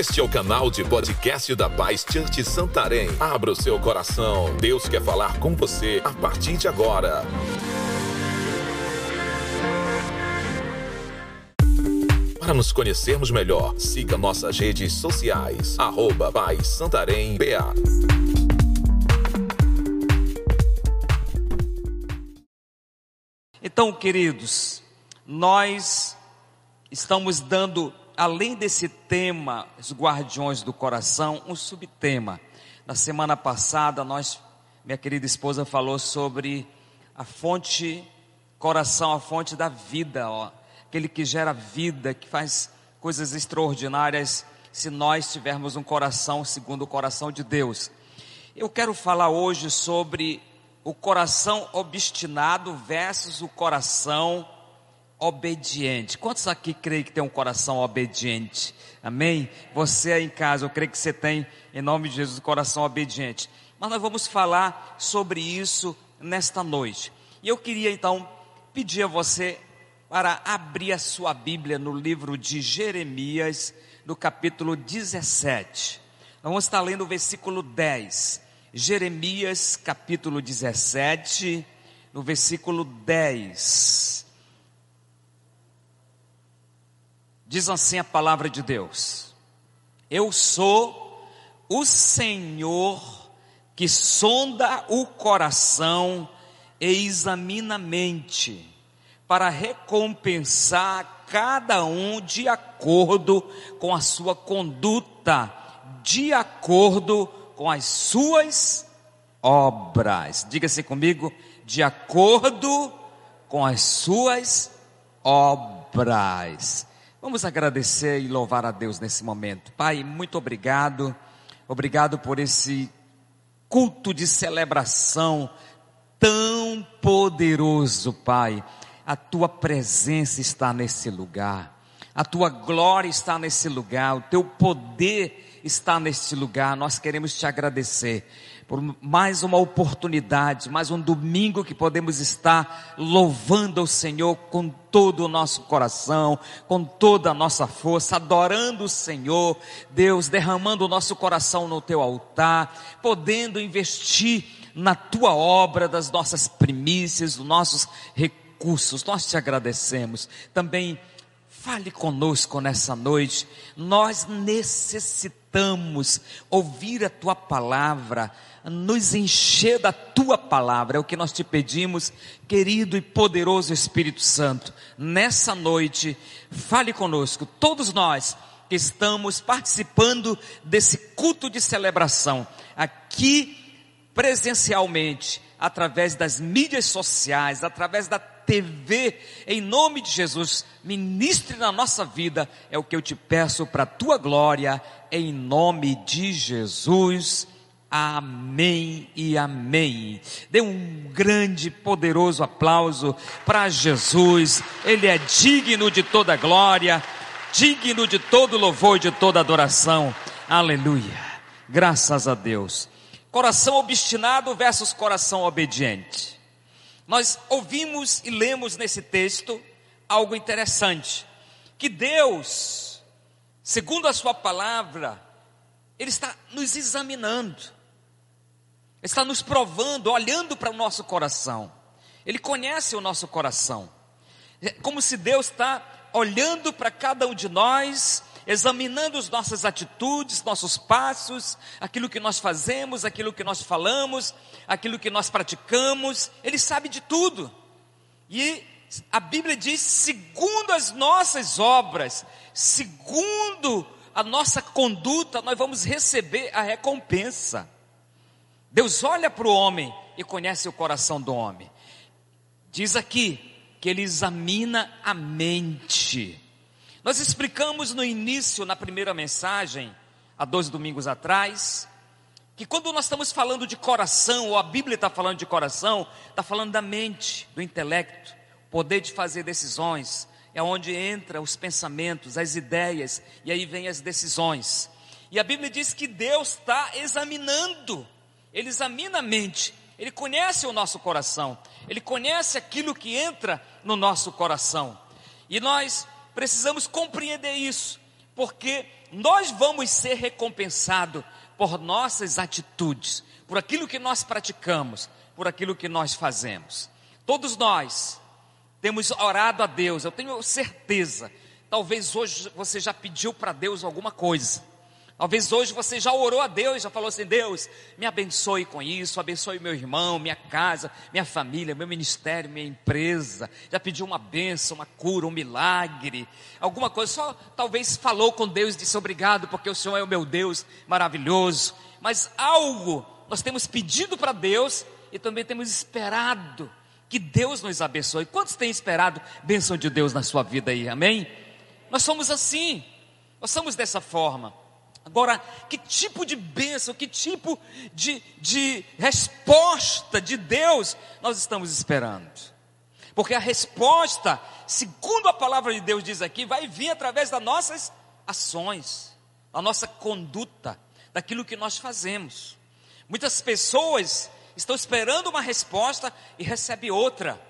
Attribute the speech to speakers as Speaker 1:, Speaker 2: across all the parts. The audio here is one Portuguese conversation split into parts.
Speaker 1: Este é o canal de podcast da Paz Church Santarém. Abra o seu coração. Deus quer falar com você a partir de agora. Para nos conhecermos melhor, siga nossas redes sociais. Arroba Paz Santarém.
Speaker 2: Então, queridos, nós estamos dando, além desse tema, os guardiões do coração, um subtema. Na semana passada, nós, minha querida esposa falou sobre a fonte, coração, a fonte da vida, ó, aquele que gera vida, que faz coisas extraordinárias, se nós tivermos um coração segundo o coração de Deus. Eu quero falar hoje sobre o coração obstinado versus o coração obediente. Quantos aqui creem que tem um coração obediente? Amém? Você aí em casa, eu creio que você tem, em nome de Jesus, um coração obediente. Mas nós vamos falar sobre isso nesta noite. E eu queria então pedir a você para abrir a sua Bíblia no livro de Jeremias, no capítulo 17. Nós vamos estar lendo o versículo 10. Jeremias capítulo 17, no versículo 10. Diz assim a palavra de Deus: Eu sou o Senhor que sonda o coração e examina a mente, para recompensar cada um de acordo com a sua conduta, de acordo com as suas obras. Diga-se comigo, de acordo com as suas obras. Vamos agradecer e louvar a Deus nesse momento. Pai, muito obrigado. Obrigado por esse culto de celebração tão poderoso, Pai. A tua presença está nesse lugar. A tua glória está nesse lugar. O teu poder está neste lugar. Nós queremos te agradecer por mais uma oportunidade, mais um domingo que podemos estar louvando o Senhor com todo o nosso coração, com toda a nossa força, adorando o Senhor, Deus, derramando o nosso coração no teu altar, podendo investir na tua obra, das nossas primícias, dos nossos recursos. Nós te agradecemos. Também Fale conosco nessa noite. Nós necessitamos ouvir a tua palavra, nos encher da tua palavra. É o que nós te pedimos, querido e poderoso Espírito Santo. Nessa noite, fale conosco, todos nós que estamos participando desse culto de celebração, aqui presencialmente, através das mídias sociais, através da TV, em nome de Jesus, ministre na nossa vida, é o que eu te peço para a tua glória, em nome de Jesus. Amém e amém. Dê um grande, poderoso aplauso para Jesus. Ele é digno de toda glória, digno de todo louvor e de toda adoração. Aleluia. Graças a Deus. Coração obstinado versus coração obediente. Nós ouvimos e lemos nesse texto algo interessante, que Deus, segundo a sua palavra, ele está nos examinando. Está nos provando, olhando para o nosso coração. Ele conhece o nosso coração. É como se Deus está olhando para cada um de nós examinando as nossas atitudes, nossos passos, aquilo que nós fazemos, aquilo que nós falamos, aquilo que nós praticamos, Ele sabe de tudo. E a Bíblia diz: segundo as nossas obras, segundo a nossa conduta, nós vamos receber a recompensa. Deus olha para o homem e conhece o coração do homem. Diz aqui que ele examina a mente. Nós explicamos no início, na primeira mensagem, há dois domingos atrás, que quando nós estamos falando de coração, ou a Bíblia está falando de coração, está falando da mente, do intelecto, poder de fazer decisões, é onde entra os pensamentos, as ideias, e aí vem as decisões. E a Bíblia diz que Deus está examinando, Ele examina a mente, Ele conhece o nosso coração, Ele conhece aquilo que entra no nosso coração. E nós precisamos compreender isso, porque nós vamos ser recompensados por nossas atitudes, por aquilo que nós praticamos, por aquilo que nós fazemos. Todos nós temos orado a Deus, eu tenho certeza. Talvez hoje você já pediu para Deus alguma coisa. Talvez hoje você já orou a Deus, já falou assim: Deus, me abençoe com isso, abençoe meu irmão, minha casa, minha família, meu ministério, minha empresa. Já pediu uma benção, uma cura, um milagre, alguma coisa. Só talvez falou com Deus e disse obrigado, porque o Senhor é o meu Deus maravilhoso. Mas algo nós temos pedido para Deus e também temos esperado que Deus nos abençoe. Quantos têm esperado bênção de Deus na sua vida aí? Amém? Nós somos assim, nós somos dessa forma. Agora, que tipo de bênção, que tipo de, de resposta de Deus nós estamos esperando? Porque a resposta, segundo a palavra de Deus diz aqui, vai vir através das nossas ações, da nossa conduta, daquilo que nós fazemos. Muitas pessoas estão esperando uma resposta e recebem outra.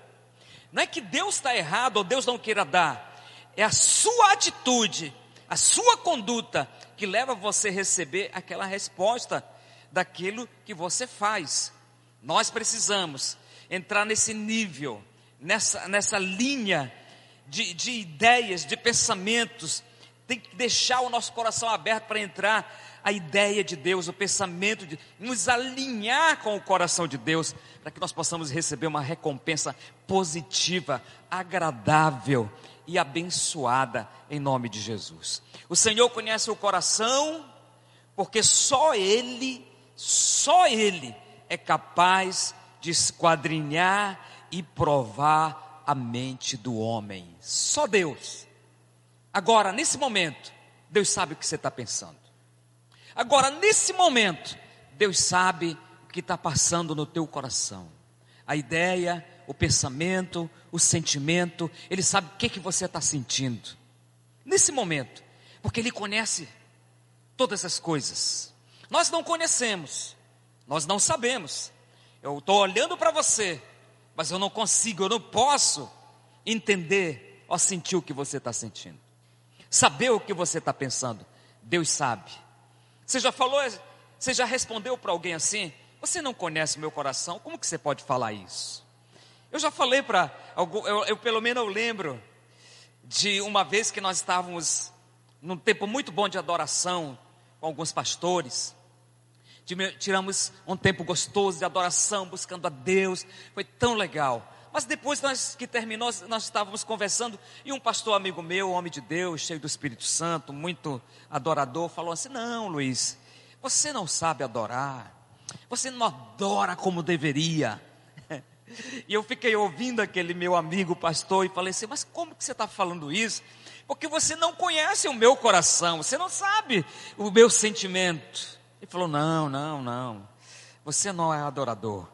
Speaker 2: Não é que Deus está errado ou Deus não queira dar, é a sua atitude, a sua conduta que leva você a receber aquela resposta daquilo que você faz. Nós precisamos entrar nesse nível, nessa, nessa linha de, de ideias, de pensamentos. Tem que deixar o nosso coração aberto para entrar a ideia de Deus, o pensamento de nos alinhar com o coração de Deus, para que nós possamos receber uma recompensa positiva, agradável e abençoada em nome de Jesus. O Senhor conhece o coração, porque só Ele, só Ele é capaz de esquadrinhar e provar a mente do homem. Só Deus. Agora, nesse momento, Deus sabe o que você está pensando. Agora, nesse momento, Deus sabe o que está passando no teu coração. A ideia, o pensamento, o sentimento, Ele sabe o que, que você está sentindo. Nesse momento, porque Ele conhece todas as coisas. Nós não conhecemos, nós não sabemos. Eu estou olhando para você, mas eu não consigo, eu não posso entender ou sentir o que você está sentindo, saber o que você está pensando. Deus sabe. Você já falou, você já respondeu para alguém assim? Você não conhece meu coração, como que você pode falar isso? Eu já falei para eu, eu pelo menos eu lembro de uma vez que nós estávamos num tempo muito bom de adoração com alguns pastores. Tiramos um tempo gostoso de adoração, buscando a Deus. Foi tão legal. Mas depois nós, que terminou, nós estávamos conversando e um pastor amigo meu, homem de Deus, cheio do Espírito Santo, muito adorador, falou assim: Não, Luiz, você não sabe adorar, você não adora como deveria. E eu fiquei ouvindo aquele meu amigo pastor e falei assim: Mas como que você está falando isso? Porque você não conhece o meu coração, você não sabe o meu sentimento. Ele falou: Não, não, não, você não é adorador.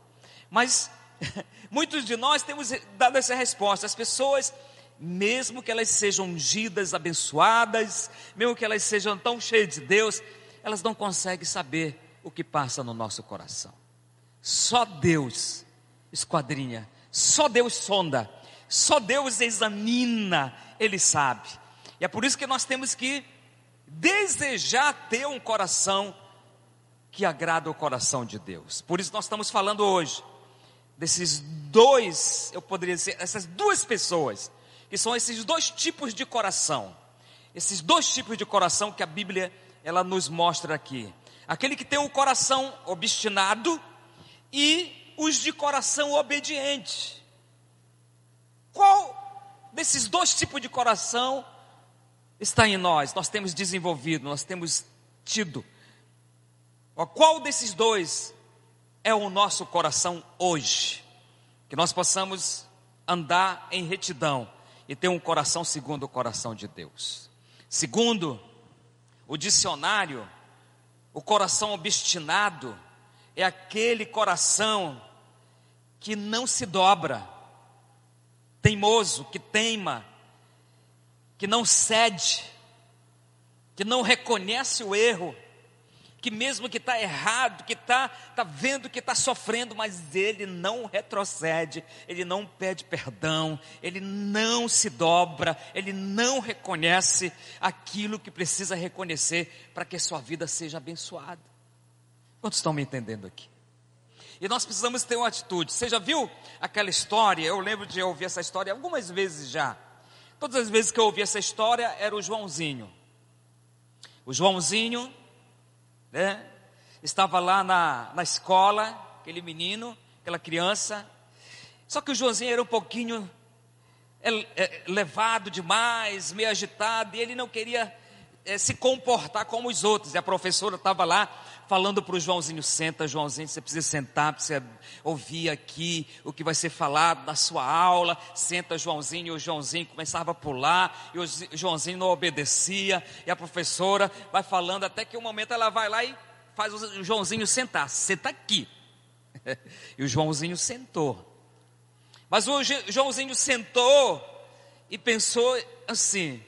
Speaker 2: Mas muitos de nós temos dado essa resposta. As pessoas, mesmo que elas sejam ungidas, abençoadas, mesmo que elas sejam tão cheias de Deus, elas não conseguem saber o que passa no nosso coração. Só Deus esquadrinha, só Deus sonda, só Deus examina, Ele sabe. E é por isso que nós temos que desejar ter um coração que agrada o coração de Deus. Por isso nós estamos falando hoje desses dois, eu poderia dizer, essas duas pessoas, que são esses dois tipos de coração. Esses dois tipos de coração que a Bíblia ela nos mostra aqui. Aquele que tem o coração obstinado e os de coração obediente. Qual desses dois tipos de coração está em nós? Nós temos desenvolvido, nós temos tido. Qual desses dois é o nosso coração hoje? Que nós possamos andar em retidão e ter um coração segundo o coração de Deus. Segundo o dicionário, o coração obstinado é aquele coração que não se dobra, teimoso, que teima, que não cede, que não reconhece o erro, que mesmo que está errado, que está tá vendo que está sofrendo, mas ele não retrocede, ele não pede perdão, ele não se dobra, ele não reconhece aquilo que precisa reconhecer para que sua vida seja abençoada. Quantos estão me entendendo aqui? E nós precisamos ter uma atitude. Você já viu aquela história? Eu lembro de ouvir essa história algumas vezes já. Todas as vezes que eu ouvi essa história era o Joãozinho. O Joãozinho né? Estava lá na, na escola, aquele menino, aquela criança. Só que o Joãozinho era um pouquinho é, é, levado demais, meio agitado, e ele não queria é, se comportar como os outros. E a professora estava lá falando para o Joãozinho: senta, Joãozinho, você precisa sentar, precisa ouvir aqui o que vai ser falado na sua aula. Senta, Joãozinho, e o Joãozinho começava a pular, e o Joãozinho não obedecia, e a professora vai falando, até que um momento ela vai lá e faz o Joãozinho sentar: senta aqui. e o Joãozinho sentou. Mas o Joãozinho sentou e pensou assim: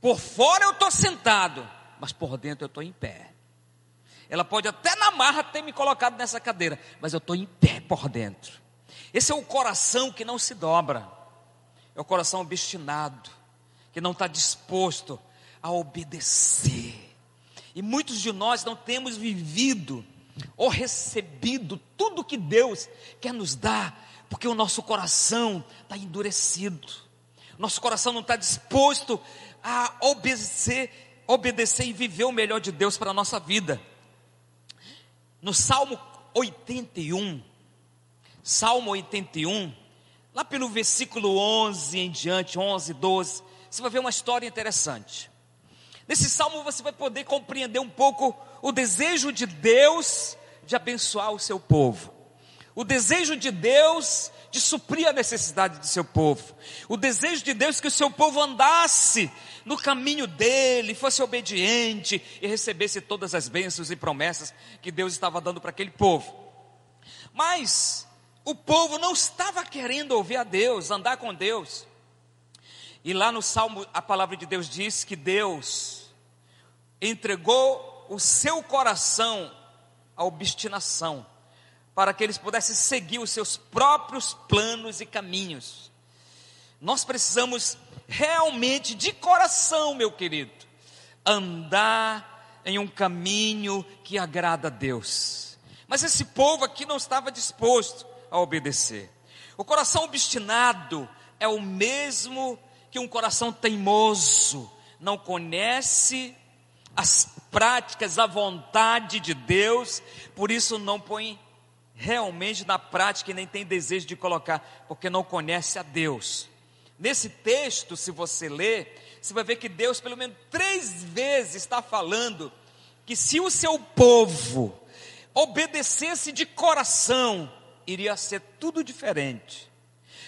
Speaker 2: por fora eu estou sentado, mas por dentro eu estou em pé. Ela pode até na marra ter me colocado nessa cadeira, mas eu estou em pé por dentro. Esse é o coração que não se dobra, é o coração obstinado, que não está disposto a obedecer. E muitos de nós não temos vivido ou recebido tudo que Deus quer nos dar, porque o nosso coração está endurecido, nosso coração não está disposto a obedecer, obedecer e viver o melhor de Deus para a nossa vida. No Salmo 81, Salmo 81, lá pelo versículo 11 em diante, 11, 12, você vai ver uma história interessante. Nesse salmo você vai poder compreender um pouco o desejo de Deus de abençoar o seu povo. O desejo de Deus de suprir a necessidade do seu povo. O desejo de Deus que o seu povo andasse no caminho dele, fosse obediente e recebesse todas as bênçãos e promessas que Deus estava dando para aquele povo. Mas o povo não estava querendo ouvir a Deus, andar com Deus. E lá no Salmo a palavra de Deus diz que Deus entregou o seu coração à obstinação, para que eles pudessem seguir os seus próprios planos e caminhos. Nós precisamos realmente, de coração, meu querido, andar em um caminho que agrada a Deus. Mas esse povo aqui não estava disposto a obedecer. O coração obstinado é o mesmo que um coração teimoso, não conhece as práticas, a vontade de Deus, por isso não põe realmente na prática e nem tem desejo de colocar, porque não conhece a Deus. Nesse texto, se você ler, você vai ver que Deus, pelo menos três vezes, está falando que se o seu povo obedecesse de coração, iria ser tudo diferente.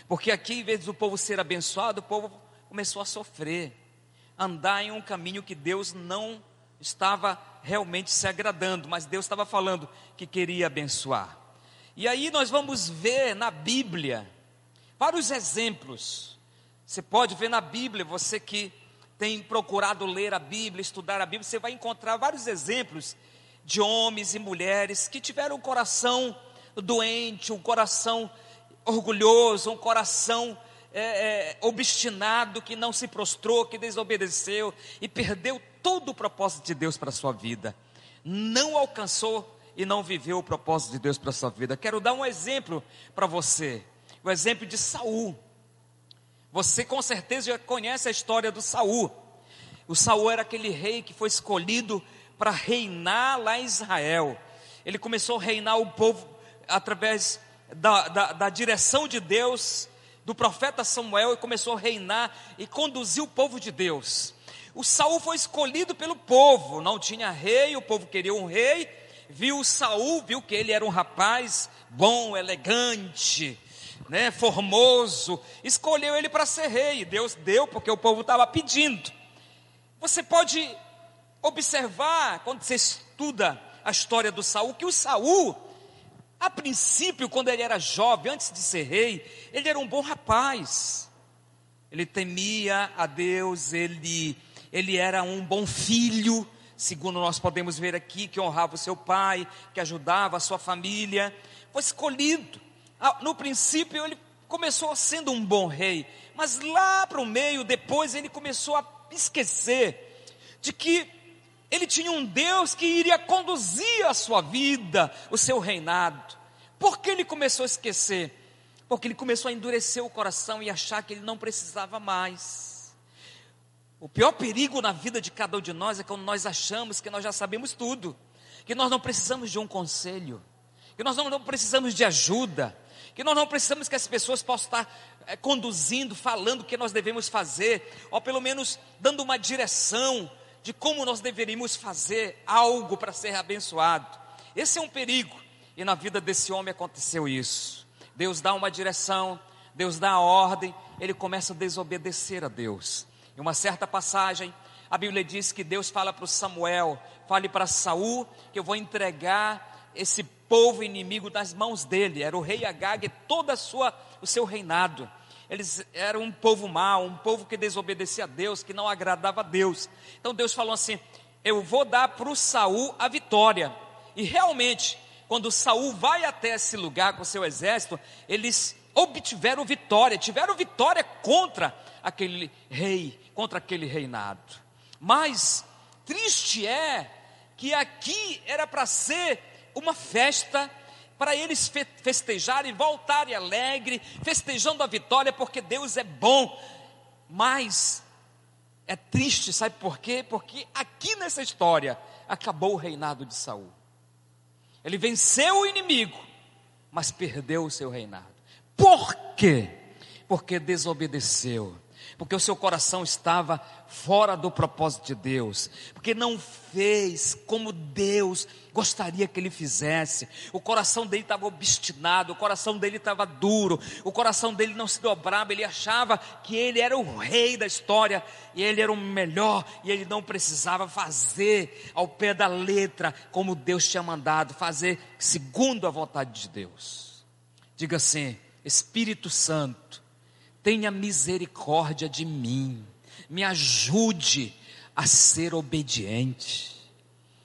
Speaker 2: Porque aqui, em vez do povo ser abençoado, o povo começou a sofrer, andar em um caminho que Deus não estava realmente se agradando, mas Deus estava falando que queria abençoar. E aí nós vamos ver na Bíblia vários exemplos você pode ver na Bíblia, você que tem procurado ler a Bíblia, estudar a Bíblia, você vai encontrar vários exemplos de homens e mulheres que tiveram um coração doente, um coração orgulhoso, um coração é, é, obstinado, que não se prostrou, que desobedeceu e perdeu todo o propósito de Deus para a sua vida. Não alcançou e não viveu o propósito de Deus para a sua vida. Quero dar um exemplo para você, o exemplo de Saul. Você com certeza já conhece a história do Saul. O Saul era aquele rei que foi escolhido para reinar lá em Israel. Ele começou a reinar o povo através da, da, da direção de Deus, do profeta Samuel, e começou a reinar e conduzir o povo de Deus. O Saul foi escolhido pelo povo, não tinha rei, o povo queria um rei. Viu Saul, viu que ele era um rapaz bom, elegante, né, formoso, escolheu ele para ser rei. Deus deu porque o povo estava pedindo. Você pode observar quando você estuda a história do Saul que o Saul, a princípio, quando ele era jovem, antes de ser rei, ele era um bom rapaz. Ele temia a Deus, ele ele era um bom filho, segundo nós podemos ver aqui, que honrava o seu pai, que ajudava a sua família, foi escolhido. Ah, no princípio ele começou sendo um bom rei, mas lá para o meio, depois ele começou a esquecer de que ele tinha um Deus que iria conduzir a sua vida, o seu reinado. Por que ele começou a esquecer? Porque ele começou a endurecer o coração e achar que ele não precisava mais. O pior perigo na vida de cada um de nós é quando nós achamos que nós já sabemos tudo, que nós não precisamos de um conselho, que nós não, precisamos de ajuda, que nós não precisamos que as pessoas possam estar é, conduzindo, falando o que nós devemos fazer, ou pelo menos dando uma direção de como nós deveríamos fazer algo para ser abençoado. Esse é um perigo, e na vida desse homem aconteceu isso. Deus dá uma direção, Deus dá a ordem, ele começa a desobedecer a Deus. Em uma certa passagem, a Bíblia diz que Deus fala para o Samuel, fale para Saul que eu vou entregar esse povo inimigo nas mãos dele. Era o rei Agag e toda a sua o seu reinado. Eles eram um povo mau, um povo que desobedecia a Deus, que não agradava a Deus. Então Deus falou assim: "Eu vou dar para o Saul a vitória". E realmente, quando Saul vai até esse lugar com seu exército, eles obtiveram vitória, tiveram vitória contra aquele rei, contra aquele reinado. Mas triste é que aqui era para ser uma festa para eles festejarem, voltarem alegre, festejando a vitória, porque Deus é bom. Mas é triste, sabe por quê? Porque aqui nessa história acabou o reinado de Saul. Ele venceu o inimigo, mas perdeu o seu reinado. Por quê? Porque desobedeceu porque o seu coração estava fora do propósito de Deus, porque não fez como Deus gostaria que ele fizesse. O coração dele estava obstinado, o coração dele estava duro, o coração dele não se dobrava, ele achava que ele era o rei da história e ele era o melhor e ele não precisava fazer ao pé da letra como Deus tinha mandado, fazer segundo a vontade de Deus. Diga assim: Espírito Santo, tenha misericórdia de mim, me ajude a ser obediente.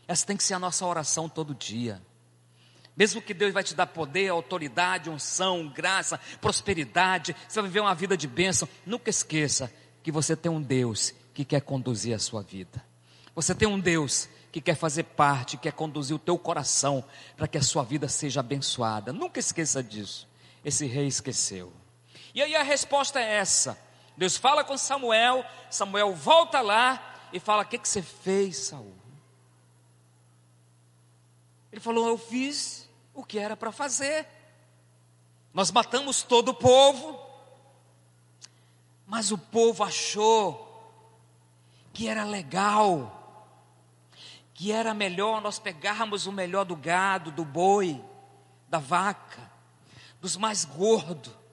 Speaker 2: Essa tem que ser a nossa oração todo dia. Mesmo que Deus vai te dar poder, autoridade, unção, graça, prosperidade, você vai viver uma vida de bênção, nunca esqueça que você tem um Deus que quer conduzir a sua vida. Você tem um Deus que quer fazer parte, quer conduzir o teu coração para que a sua vida seja abençoada. Nunca esqueça disso. Esse rei esqueceu. E aí a resposta é essa. Deus fala com Samuel, Samuel volta lá e fala: O que, que você fez, Saul? Ele falou: Eu fiz o que era para fazer. Nós matamos todo o povo, mas o povo achou que era legal, que era melhor nós pegarmos o melhor do gado, do boi, da vaca, dos mais gordos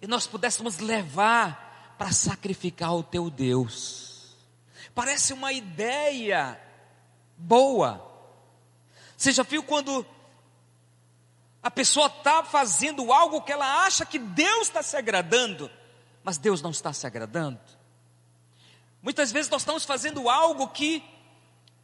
Speaker 2: e nós pudéssemos levar para sacrificar o teu Deus. Parece uma ideia boa. Você já viu quando a pessoa está fazendo algo que ela acha que Deus está se agradando, mas Deus não está se agradando? Muitas vezes nós estamos fazendo algo que,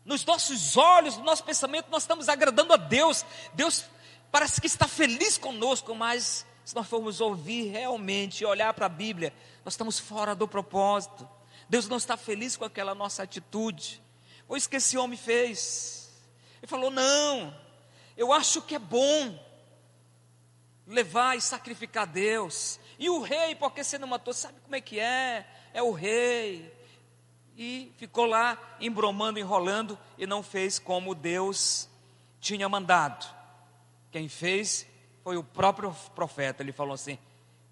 Speaker 2: nos nossos olhos, no nosso pensamento, nós estamos agradando a Deus. Deus parece que está feliz conosco, mas se nós formos ouvir realmente e olhar para a Bíblia, nós estamos fora do propósito. Deus não está feliz com aquela nossa atitude. Isso que esse homem fez. Ele falou: Não, eu acho que é bom levar e sacrificar a Deus. E o rei, porque você não matou, sabe como é que é? É o rei. E ficou lá embromando, enrolando e não fez como Deus tinha mandado. Quem fez foi o próprio profeta. Ele falou assim: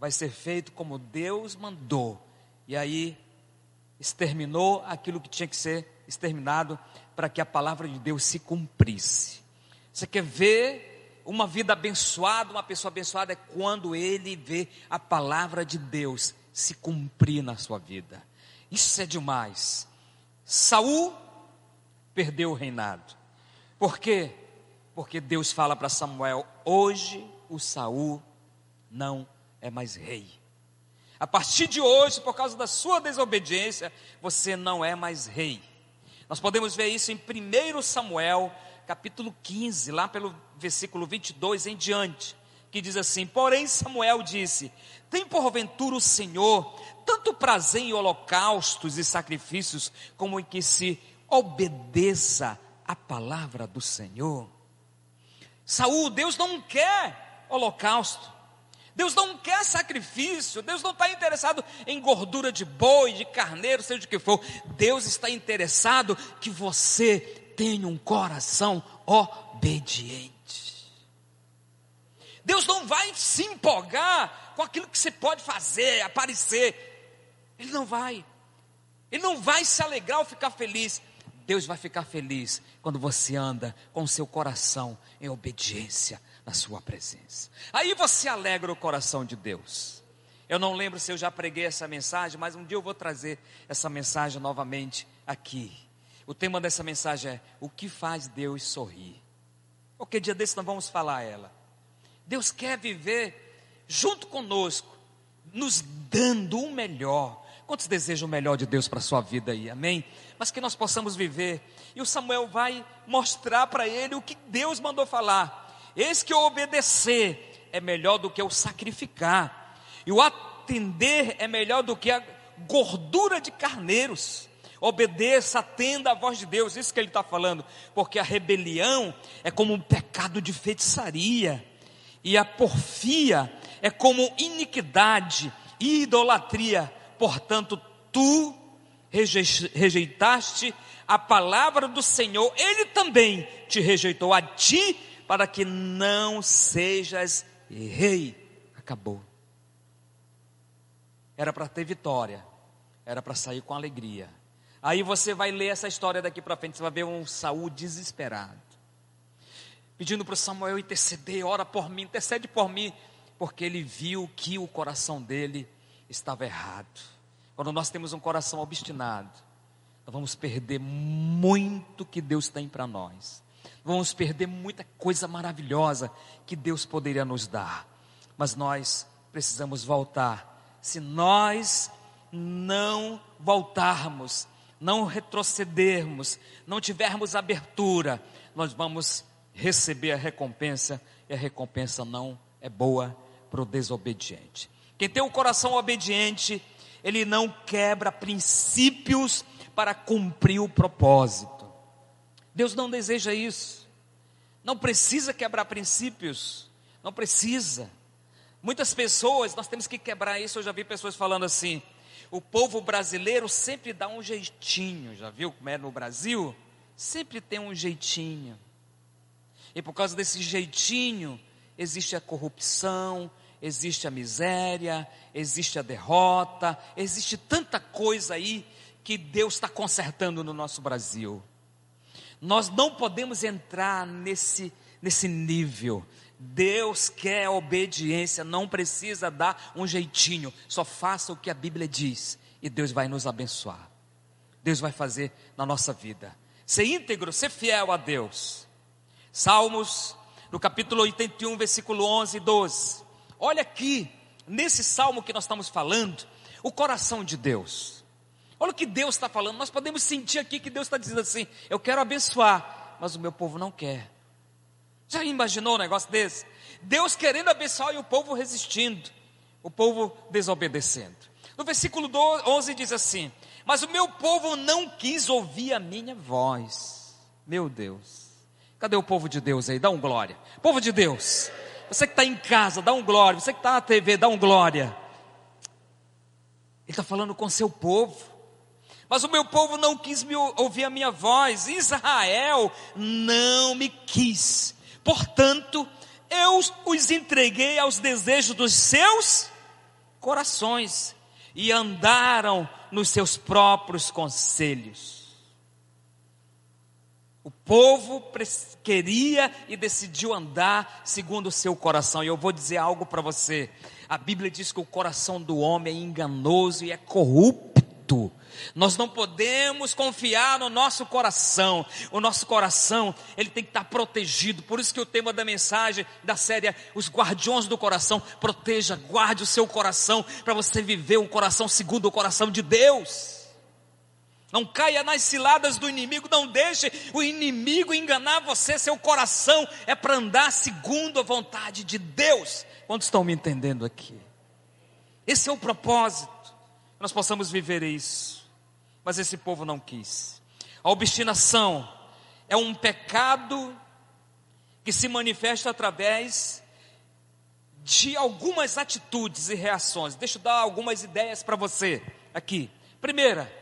Speaker 2: vai ser feito como Deus mandou. E aí exterminou aquilo que tinha que ser exterminado para que a palavra de Deus se cumprisse. Você quer ver uma vida abençoada, uma pessoa abençoada é quando ele vê a palavra de Deus se cumprir na sua vida. Isso é demais. Saul perdeu o reinado. Por quê? Porque Deus fala para Samuel: hoje o Saul não é mais rei. A partir de hoje, por causa da sua desobediência, você não é mais rei. Nós podemos ver isso em 1 Samuel, capítulo 15, lá pelo versículo 22 em diante, que diz assim: Porém, Samuel disse: Tem porventura o Senhor tanto prazer em holocaustos e sacrifícios, como em que se obedeça a palavra do Senhor? Saúl, Deus não quer holocausto. Deus não quer sacrifício, Deus não está interessado em gordura de boi, de carneiro, seja o que for. Deus está interessado que você tenha um coração obediente. Deus não vai se empolgar com aquilo que você pode fazer, aparecer. Ele não vai. Ele não vai se alegrar ou ficar feliz. Deus vai ficar feliz quando você anda com o seu coração em obediência na sua presença. Aí você alegra o coração de Deus. Eu não lembro se eu já preguei essa mensagem, mas um dia eu vou trazer essa mensagem novamente aqui. O tema dessa mensagem é: O que faz Deus sorrir? Porque dia desse nós vamos falar ela. Deus quer viver junto conosco, nos dando o melhor. Quantos desejam o melhor de Deus para a sua vida aí? Amém? Mas que nós possamos viver. E o Samuel vai mostrar para ele o que Deus mandou falar. Eis que o obedecer é melhor do que o sacrificar, e o atender é melhor do que a gordura de carneiros. Obedeça, atenda a voz de Deus, isso que ele está falando, porque a rebelião é como um pecado de feitiçaria, e a porfia é como iniquidade e idolatria. Portanto, tu rejeitaste a palavra do Senhor, ele também te rejeitou a ti para que não sejas rei. Acabou. Era para ter vitória, era para sair com alegria. Aí você vai ler essa história daqui para frente, você vai ver um Saul desesperado, pedindo para Samuel interceder, ora por mim, intercede por mim, porque ele viu que o coração dele estava errado. Quando nós temos um coração obstinado, nós vamos perder muito que Deus tem para nós vamos perder muita coisa maravilhosa que Deus poderia nos dar. Mas nós precisamos voltar. Se nós não voltarmos, não retrocedermos, não tivermos abertura, nós vamos receber a recompensa e a recompensa não é boa para o desobediente. Quem tem o um coração obediente, ele não quebra princípios para cumprir o propósito. Deus não deseja isso. Não precisa quebrar princípios. Não precisa. Muitas pessoas, nós temos que quebrar isso. Eu já vi pessoas falando assim: o povo brasileiro sempre dá um jeitinho. Já viu como é no Brasil? Sempre tem um jeitinho. E por causa desse jeitinho, existe a corrupção, existe a miséria, existe a derrota, existe tanta coisa aí que Deus está consertando no nosso Brasil. Nós não podemos entrar nesse, nesse nível. Deus quer obediência, não precisa dar um jeitinho, só faça o que a Bíblia diz e Deus vai nos abençoar. Deus vai fazer na nossa vida. Ser íntegro, ser fiel a Deus. Salmos, no capítulo 81, versículo 11 e 12. Olha aqui, nesse salmo que nós estamos falando, o coração de Deus. Olha o que Deus está falando. Nós podemos sentir aqui que Deus está dizendo assim: Eu quero abençoar, mas o meu povo não quer. Já imaginou um negócio desse? Deus querendo abençoar e o povo resistindo, o povo desobedecendo. No versículo 11 diz assim: Mas o meu povo não quis ouvir a minha voz. Meu Deus, cadê o povo de Deus aí? Dá um glória. Povo de Deus, você que está em casa, dá um glória. Você que está na TV, dá um glória. Ele está falando com seu povo. Mas o meu povo não quis me ouvir a minha voz, Israel não me quis. Portanto, eu os entreguei aos desejos dos seus corações e andaram nos seus próprios conselhos. O povo queria e decidiu andar segundo o seu coração. E eu vou dizer algo para você. A Bíblia diz que o coração do homem é enganoso e é corrupto. Nós não podemos confiar no nosso coração. O nosso coração, ele tem que estar protegido. Por isso que o tema da mensagem da série é Os Guardiões do Coração. Proteja, guarde o seu coração para você viver um coração segundo o coração de Deus. Não caia nas ciladas do inimigo, não deixe o inimigo enganar você. Seu coração é para andar segundo a vontade de Deus. Quantos estão me entendendo aqui? Esse é o propósito. Nós possamos viver isso. Mas esse povo não quis. A obstinação é um pecado que se manifesta através de algumas atitudes e reações. Deixa eu dar algumas ideias para você aqui. Primeira,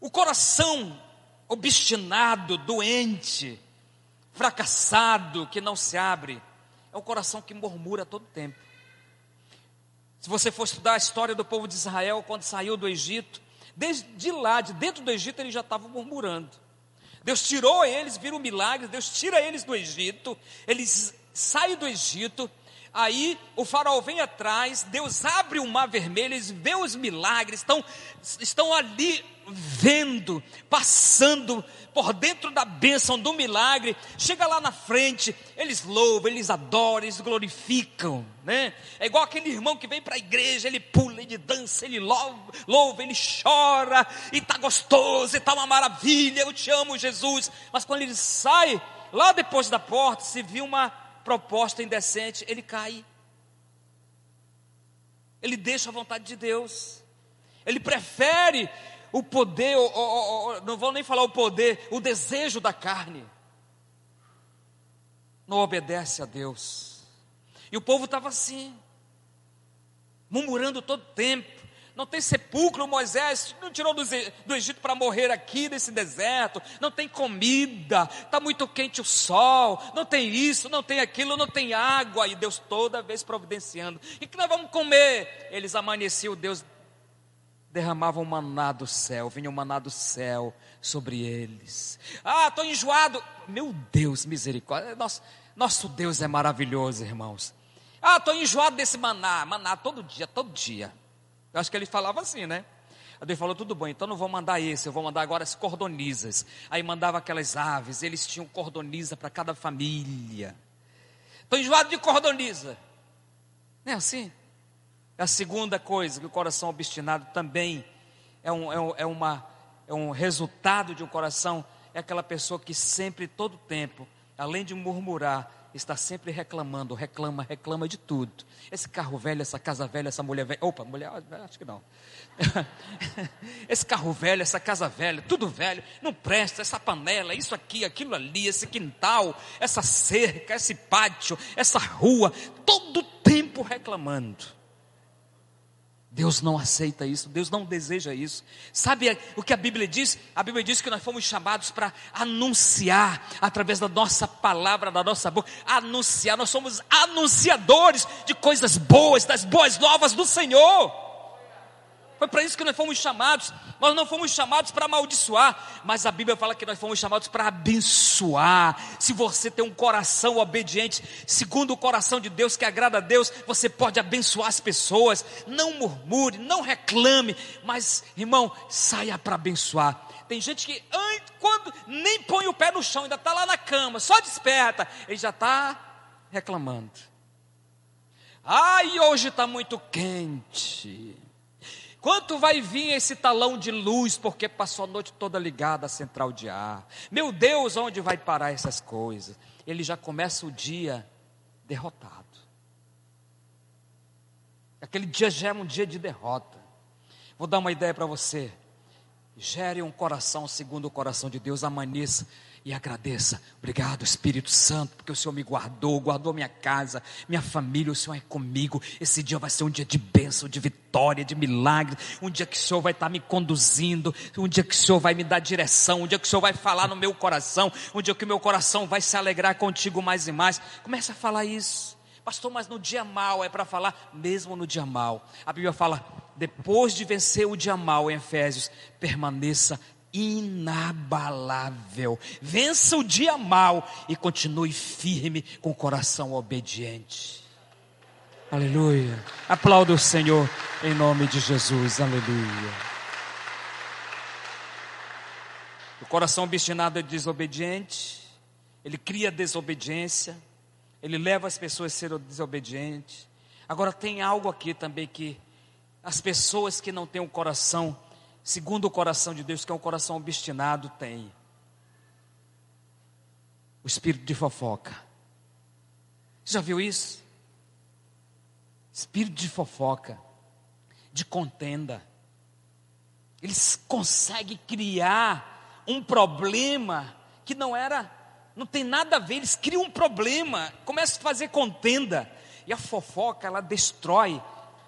Speaker 2: o coração obstinado, doente, fracassado, que não se abre, é o coração que murmura todo tempo. Se você for estudar a história do povo de Israel quando saiu do Egito, desde lá, de dentro do Egito, eles já estavam murmurando. Deus tirou eles, viram milagres, Deus tira eles do Egito, eles saem do Egito, Aí o faraó vem atrás, Deus abre o mar vermelho, eles vê os milagres, estão, estão ali vendo, passando por dentro da bênção do milagre. Chega lá na frente, eles louvam, eles adoram, eles glorificam, né? É igual aquele irmão que vem para a igreja, ele pula, ele dança, ele louva, louva ele chora, e está gostoso, e está uma maravilha, eu te amo, Jesus. Mas quando ele sai, lá depois da porta, se viu uma proposta indecente, ele cai. Ele deixa a vontade de Deus. Ele prefere o poder, não vou nem falar o poder, o desejo da carne. Não obedece a Deus. E o povo estava assim, murmurando todo tempo não tem sepulcro, Moisés não tirou do Egito para morrer aqui nesse deserto, não tem comida, está muito quente o sol, não tem isso, não tem aquilo, não tem água, e Deus toda vez providenciando. E que nós vamos comer? Eles amanheciam, Deus derramava um maná do céu, vinha um maná do céu sobre eles. Ah, estou enjoado. Meu Deus, misericórdia. Nosso, nosso Deus é maravilhoso, irmãos. Ah, estou enjoado desse maná, maná todo dia, todo dia. Eu acho que ele falava assim, né? Aí Deus falou, tudo bom, então não vou mandar esse, eu vou mandar agora as cordonizas. Aí mandava aquelas aves, eles tinham cordoniza para cada família. Estou enjoado de cordoniza. Não é assim? A segunda coisa, que o coração obstinado também é um, é, um, é, uma, é um resultado de um coração, é aquela pessoa que sempre, todo tempo, além de murmurar, está sempre reclamando, reclama, reclama de tudo. Esse carro velho, essa casa velha, essa mulher velha. Opa, mulher, acho que não. esse carro velho, essa casa velha, tudo velho, não presta, essa panela, isso aqui, aquilo ali, esse quintal, essa cerca, esse pátio, essa rua, todo tempo reclamando. Deus não aceita isso, Deus não deseja isso. Sabe o que a Bíblia diz? A Bíblia diz que nós fomos chamados para anunciar, através da nossa palavra, da nossa boca, anunciar, nós somos anunciadores de coisas boas, das boas novas do Senhor. Foi para isso que nós fomos chamados. Nós não fomos chamados para amaldiçoar, mas a Bíblia fala que nós fomos chamados para abençoar. Se você tem um coração obediente, segundo o coração de Deus, que agrada a Deus, você pode abençoar as pessoas. Não murmure, não reclame, mas, irmão, saia para abençoar. Tem gente que quando nem põe o pé no chão, ainda está lá na cama, só desperta, ele já está reclamando. Ai, hoje está muito quente. Quanto vai vir esse talão de luz porque passou a noite toda ligada à central de ar? Meu Deus, onde vai parar essas coisas? Ele já começa o dia derrotado. Aquele dia já é um dia de derrota. Vou dar uma ideia para você. Gere um coração segundo o coração de Deus, amanheça e agradeça. Obrigado, Espírito Santo, porque o Senhor me guardou, guardou minha casa, minha família, o Senhor é comigo. Esse dia vai ser um dia de bênção, de vitória, de milagre. Um dia que o Senhor vai estar me conduzindo, um dia que o Senhor vai me dar direção, um dia que o Senhor vai falar no meu coração, um dia que o meu coração vai se alegrar contigo mais e mais. Comece a falar isso. Pastor, mas no dia mal é para falar, mesmo no dia mal. A Bíblia fala, depois de vencer o dia mal em Efésios, permaneça inabalável. Vença o dia mal e continue firme com o coração obediente. Aleluia. Aplauda o Senhor em nome de Jesus. Aleluia. O coração obstinado é desobediente, ele cria desobediência, ele leva as pessoas a ser desobedientes. Agora tem algo aqui também que as pessoas que não têm um coração segundo o coração de Deus, que é um coração obstinado, tem o espírito de fofoca. Você já viu isso? Espírito de fofoca, de contenda. Eles conseguem criar um problema que não era, não tem nada a ver, eles criam um problema, começam a fazer contenda. E a fofoca, ela destrói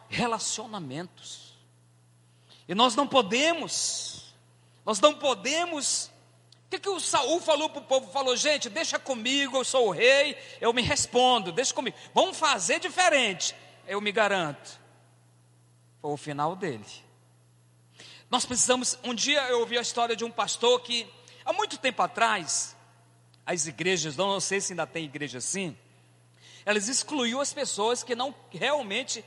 Speaker 2: relacionamentos. E nós não podemos, nós não podemos. O que, que o Saul falou para o povo? Falou, gente, deixa comigo, eu sou o rei, eu me respondo, deixa comigo. Vamos fazer diferente, eu me garanto. Foi o final dele. Nós precisamos. Um dia eu ouvi a história de um pastor que, há muito tempo atrás, as igrejas, não sei se ainda tem igreja assim, elas excluíam as pessoas que não realmente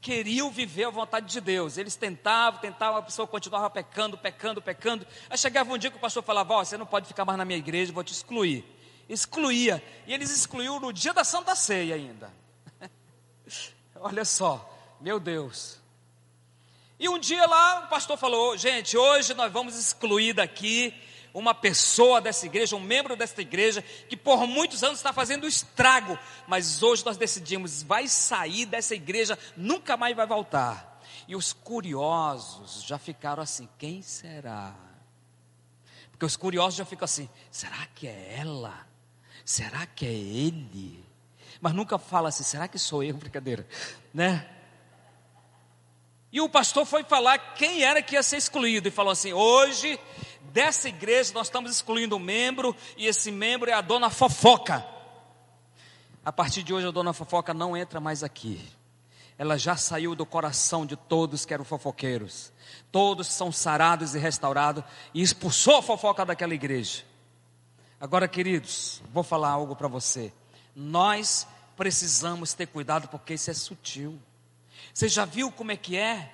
Speaker 2: queriam viver a vontade de Deus. Eles tentavam, tentavam, a pessoa continuava pecando, pecando, pecando. Aí chegava um dia que o pastor falava: oh, você não pode ficar mais na minha igreja, vou te excluir. Excluía. E eles excluíam no dia da Santa Ceia ainda. Olha só, meu Deus. E um dia lá o pastor falou: gente, hoje nós vamos excluir daqui uma pessoa dessa igreja, um membro dessa igreja, que por muitos anos está fazendo estrago, mas hoje nós decidimos, vai sair dessa igreja, nunca mais vai voltar. E os curiosos já ficaram assim: quem será? Porque os curiosos já ficam assim: será que é ela? Será que é ele? Mas nunca fala assim: será que sou eu? Brincadeira, né? E o pastor foi falar quem era que ia ser excluído e falou assim: hoje dessa igreja nós estamos excluindo um membro e esse membro é a dona fofoca. A partir de hoje a dona fofoca não entra mais aqui. Ela já saiu do coração de todos que eram fofoqueiros. Todos são sarados e restaurados e expulsou a fofoca daquela igreja. Agora, queridos, vou falar algo para você. Nós precisamos ter cuidado porque isso é sutil. Você já viu como é que é?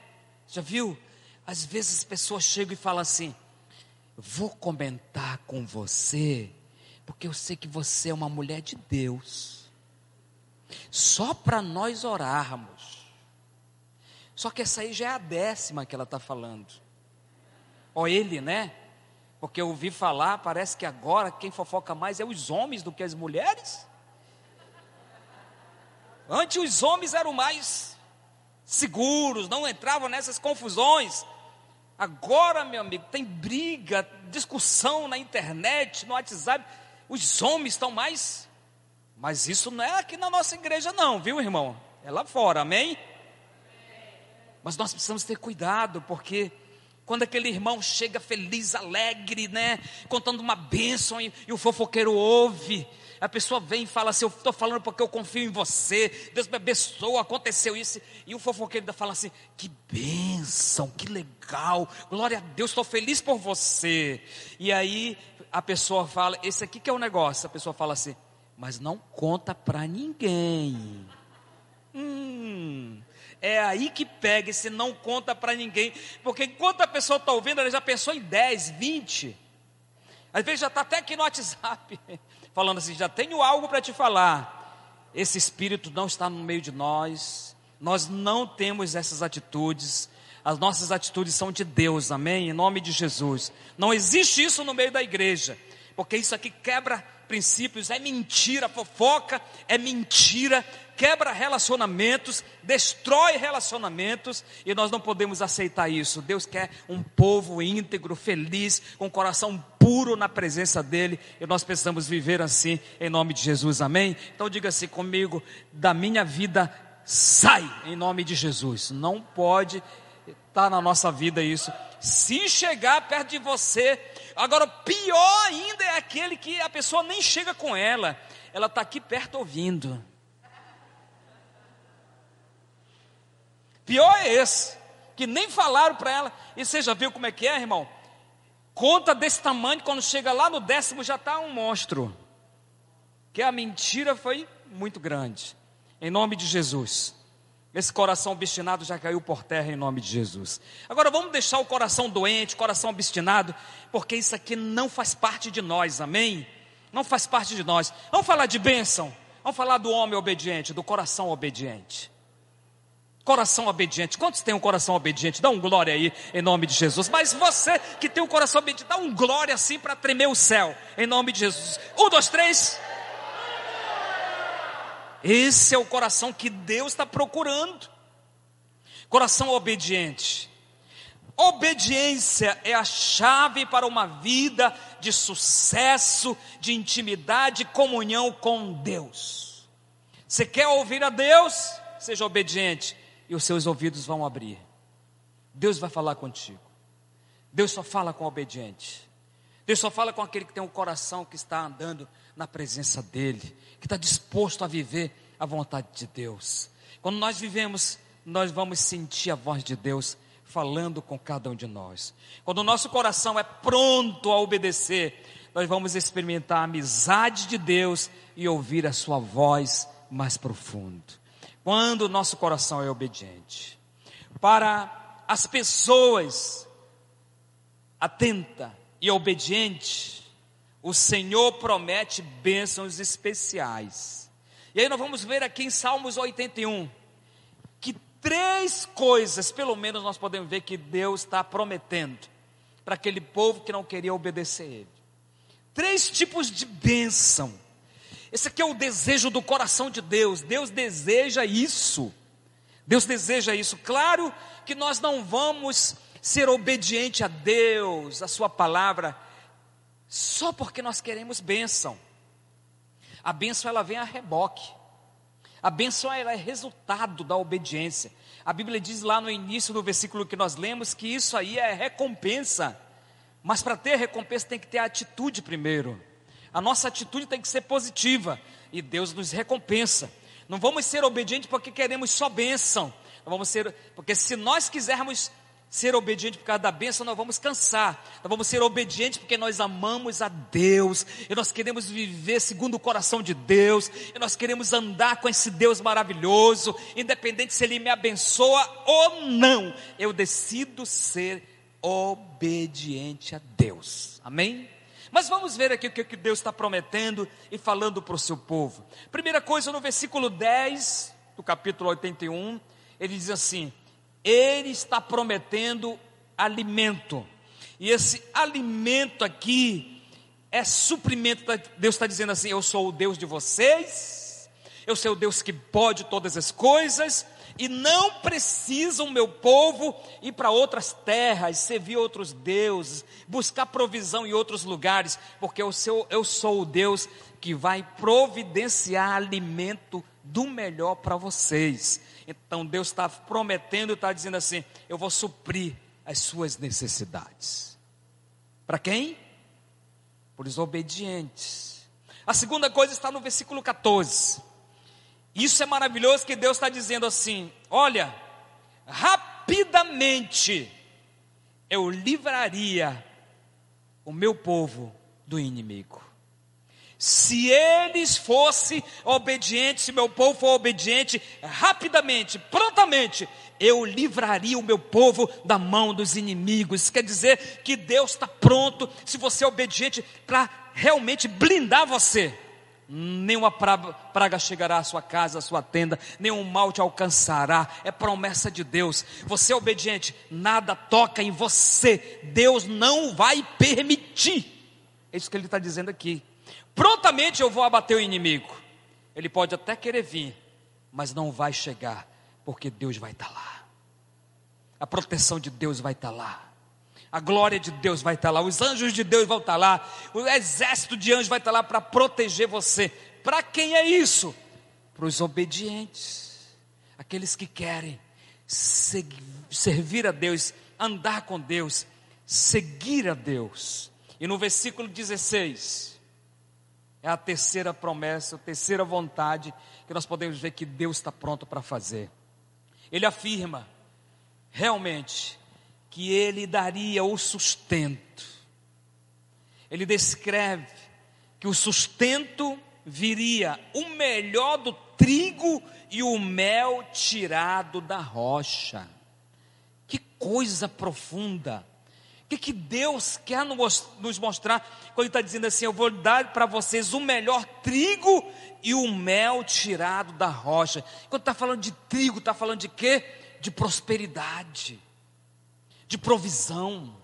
Speaker 2: Já viu? Às vezes as pessoas chegam e falam assim: Vou comentar com você, porque eu sei que você é uma mulher de Deus. Só para nós orarmos. Só que essa aí já é a décima que ela está falando. Ou ele, né? Porque eu ouvi falar, parece que agora quem fofoca mais é os homens do que as mulheres. Antes os homens eram mais seguros, não entravam nessas confusões. Agora, meu amigo, tem briga, discussão na internet, no WhatsApp. Os homens estão mais. Mas isso não é aqui na nossa igreja, não, viu, irmão? É lá fora, amém? Mas nós precisamos ter cuidado, porque quando aquele irmão chega feliz, alegre, né? Contando uma bênção e, e o fofoqueiro ouve. A pessoa vem e fala assim: Eu estou falando porque eu confio em você. Deus me abençoou, aconteceu isso. E o fofoqueiro ainda fala assim: Que bênção, que legal. Glória a Deus, estou feliz por você. E aí a pessoa fala: Esse aqui que é o negócio. A pessoa fala assim: Mas não conta para ninguém. Hum. É aí que pega, se não conta para ninguém. Porque enquanto a pessoa está ouvindo, ela já pensou em 10, 20. Às vezes já está até aqui no WhatsApp falando assim: já tenho algo para te falar. Esse espírito não está no meio de nós, nós não temos essas atitudes, as nossas atitudes são de Deus, amém? Em nome de Jesus. Não existe isso no meio da igreja, porque isso aqui quebra princípios, é mentira, fofoca é mentira, quebra relacionamentos, destrói relacionamentos, e nós não podemos aceitar isso. Deus quer um povo íntegro, feliz, com coração puro na presença dEle, e nós precisamos viver assim, em nome de Jesus, amém? Então diga assim comigo: da minha vida sai, em nome de Jesus. Não pode estar na nossa vida isso. Se chegar perto de você, agora pior ainda é aquele que a pessoa nem chega com ela, ela está aqui perto ouvindo. Pior é esse, que nem falaram para ela. E você já viu como é que é, irmão? Conta desse tamanho, quando chega lá no décimo já está um monstro. Que a mentira foi muito grande. Em nome de Jesus. Esse coração obstinado já caiu por terra em nome de Jesus. Agora vamos deixar o coração doente, o coração obstinado, porque isso aqui não faz parte de nós, amém? Não faz parte de nós. Vamos falar de bênção. Vamos falar do homem obediente, do coração obediente. Coração obediente. Quantos têm um coração obediente? Dá um glória aí, em nome de Jesus. Mas você que tem um coração obediente, dá um glória assim para tremer o céu, em nome de Jesus. Um, dois, três. Esse é o coração que Deus está procurando. Coração obediente. Obediência é a chave para uma vida de sucesso, de intimidade comunhão com Deus. Você quer ouvir a Deus? Seja obediente e os seus ouvidos vão abrir. Deus vai falar contigo. Deus só fala com o obediente. Deus só fala com aquele que tem um coração que está andando na presença dEle, que está disposto a viver a vontade de Deus. Quando nós vivemos, nós vamos sentir a voz de Deus falando com cada um de nós. Quando o nosso coração é pronto a obedecer, nós vamos experimentar a amizade de Deus e ouvir a sua voz mais profundo. Quando o nosso coração é obediente. Para as pessoas atenta e obediente, o Senhor promete bênçãos especiais. E aí nós vamos ver aqui em Salmos 81 três coisas, pelo menos nós podemos ver que Deus está prometendo para aquele povo que não queria obedecer Ele. Três tipos de bênção. Esse aqui é o desejo do coração de Deus. Deus deseja isso. Deus deseja isso. Claro que nós não vamos ser obediente a Deus, a Sua palavra, só porque nós queremos bênção. A bênção ela vem a reboque. A bênção é resultado da obediência. A Bíblia diz lá no início do versículo que nós lemos que isso aí é recompensa. Mas para ter recompensa tem que ter atitude primeiro. A nossa atitude tem que ser positiva e Deus nos recompensa. Não vamos ser obedientes porque queremos só bênção. Não vamos ser, porque se nós quisermos ser obediente por causa da bênção, nós vamos cansar. Nós vamos ser obedientes porque nós amamos a Deus. E nós queremos viver segundo o coração de Deus. E nós queremos andar com esse Deus maravilhoso. Independente se Ele me abençoa ou não. Eu decido ser obediente a Deus. Amém? Mas vamos ver aqui o que Deus está prometendo e falando para o seu povo. Primeira coisa, no versículo 10 do capítulo 81, ele diz assim: ele está prometendo alimento. E esse alimento aqui é suprimento. Deus está dizendo assim: Eu sou o Deus de vocês, eu sou o Deus que pode todas as coisas, e não precisa o meu povo ir para outras terras, servir outros deuses, buscar provisão em outros lugares, porque eu sou, eu sou o Deus que vai providenciar alimento do melhor para vocês. Então Deus está prometendo, está dizendo assim: eu vou suprir as suas necessidades. Para quem? Para os obedientes. A segunda coisa está no versículo 14. Isso é maravilhoso que Deus está dizendo assim: olha, rapidamente eu livraria o meu povo do inimigo. Se eles fossem obedientes, se meu povo for obediente, rapidamente, prontamente, eu livraria o meu povo da mão dos inimigos. Isso quer dizer que Deus está pronto, se você é obediente, para realmente blindar você. Nenhuma praga chegará à sua casa, à sua tenda, nenhum mal te alcançará, é promessa de Deus. Você é obediente, nada toca em você, Deus não vai permitir. É isso que ele está dizendo aqui prontamente eu vou abater o inimigo. Ele pode até querer vir, mas não vai chegar, porque Deus vai estar lá. A proteção de Deus vai estar lá. A glória de Deus vai estar lá. Os anjos de Deus vão estar lá. O exército de anjos vai estar lá para proteger você. Para quem é isso? Para os obedientes, aqueles que querem servir a Deus, andar com Deus, seguir a Deus. E no versículo 16, é a terceira promessa, a terceira vontade que nós podemos ver que Deus está pronto para fazer. Ele afirma, realmente, que Ele daria o sustento. Ele descreve que o sustento viria o melhor do trigo e o mel tirado da rocha. Que coisa profunda! O que, que Deus quer nos mostrar quando Ele está dizendo assim: Eu vou dar para vocês o melhor trigo e o mel tirado da rocha. Quando está falando de trigo, está falando de quê? De prosperidade, de provisão.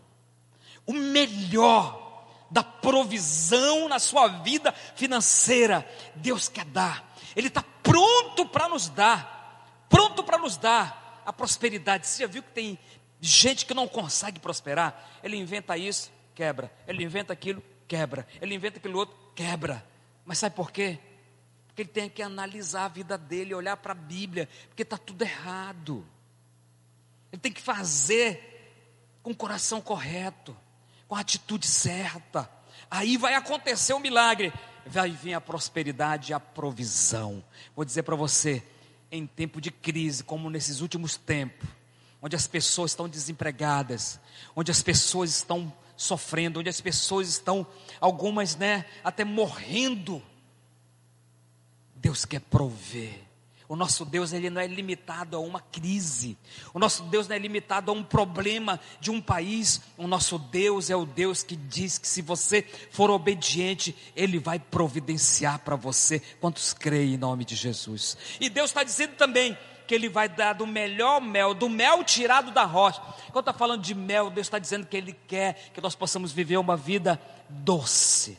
Speaker 2: O melhor da provisão na sua vida financeira, Deus quer dar. Ele está pronto para nos dar, pronto para nos dar a prosperidade. Você já viu que tem gente que não consegue prosperar? Ele inventa isso, quebra. Ele inventa aquilo, quebra. Ele inventa aquilo outro, quebra. Mas sabe por quê? Porque ele tem que analisar a vida dele, olhar para a Bíblia, porque está tudo errado. Ele tem que fazer com o coração correto, com a atitude certa. Aí vai acontecer o um milagre, vai vir a prosperidade e a provisão. Vou dizer para você, em tempo de crise, como nesses últimos tempos, onde as pessoas estão desempregadas, onde as pessoas estão sofrendo, onde as pessoas estão, algumas, né, até morrendo Deus quer prover. O nosso Deus ele não é limitado a uma crise. O nosso Deus não é limitado a um problema de um país. O nosso Deus é o Deus que diz que se você for obediente, Ele vai providenciar para você. Quantos creem em nome de Jesus? E Deus está dizendo também que Ele vai dar do melhor mel, do mel tirado da rocha. Quando está falando de mel, Deus está dizendo que Ele quer que nós possamos viver uma vida doce.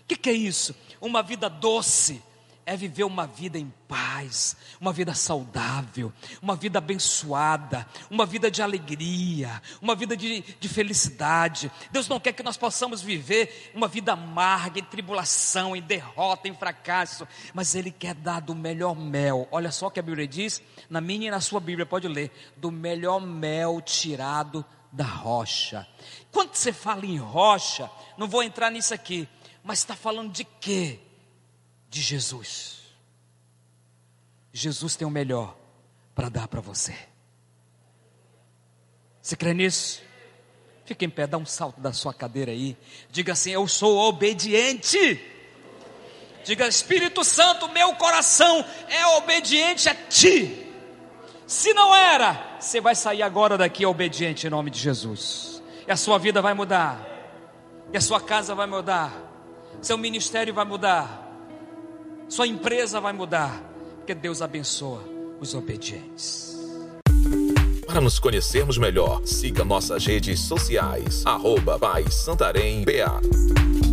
Speaker 2: O que, que é isso? Uma vida doce é viver uma vida em paz, uma vida saudável, uma vida abençoada, uma vida de alegria, uma vida de, de, felicidade. Deus não quer que nós possamos viver uma vida amarga, em tribulação, em derrota, em fracasso, mas Ele quer dar do melhor mel. Olha só o que a Bíblia diz, na minha e na sua Bíblia, pode ler: do melhor mel tirado da rocha. Quando você fala em rocha, não vou entrar nisso aqui, mas está falando de quê? De Jesus. Jesus tem o melhor para dar para você. Você crê nisso? Fique em pé, dá um salto da sua cadeira aí. Diga assim: Eu sou obediente. Diga, Espírito Santo, meu coração é obediente a ti. Se não era, você vai sair agora daqui obediente em nome de Jesus. E a sua vida vai mudar. E a sua casa vai mudar. Seu ministério vai mudar sua empresa vai mudar, porque Deus abençoa os obedientes.
Speaker 1: Para nos conhecermos melhor, siga nossas redes sociais, arroba Pai Santarém BA.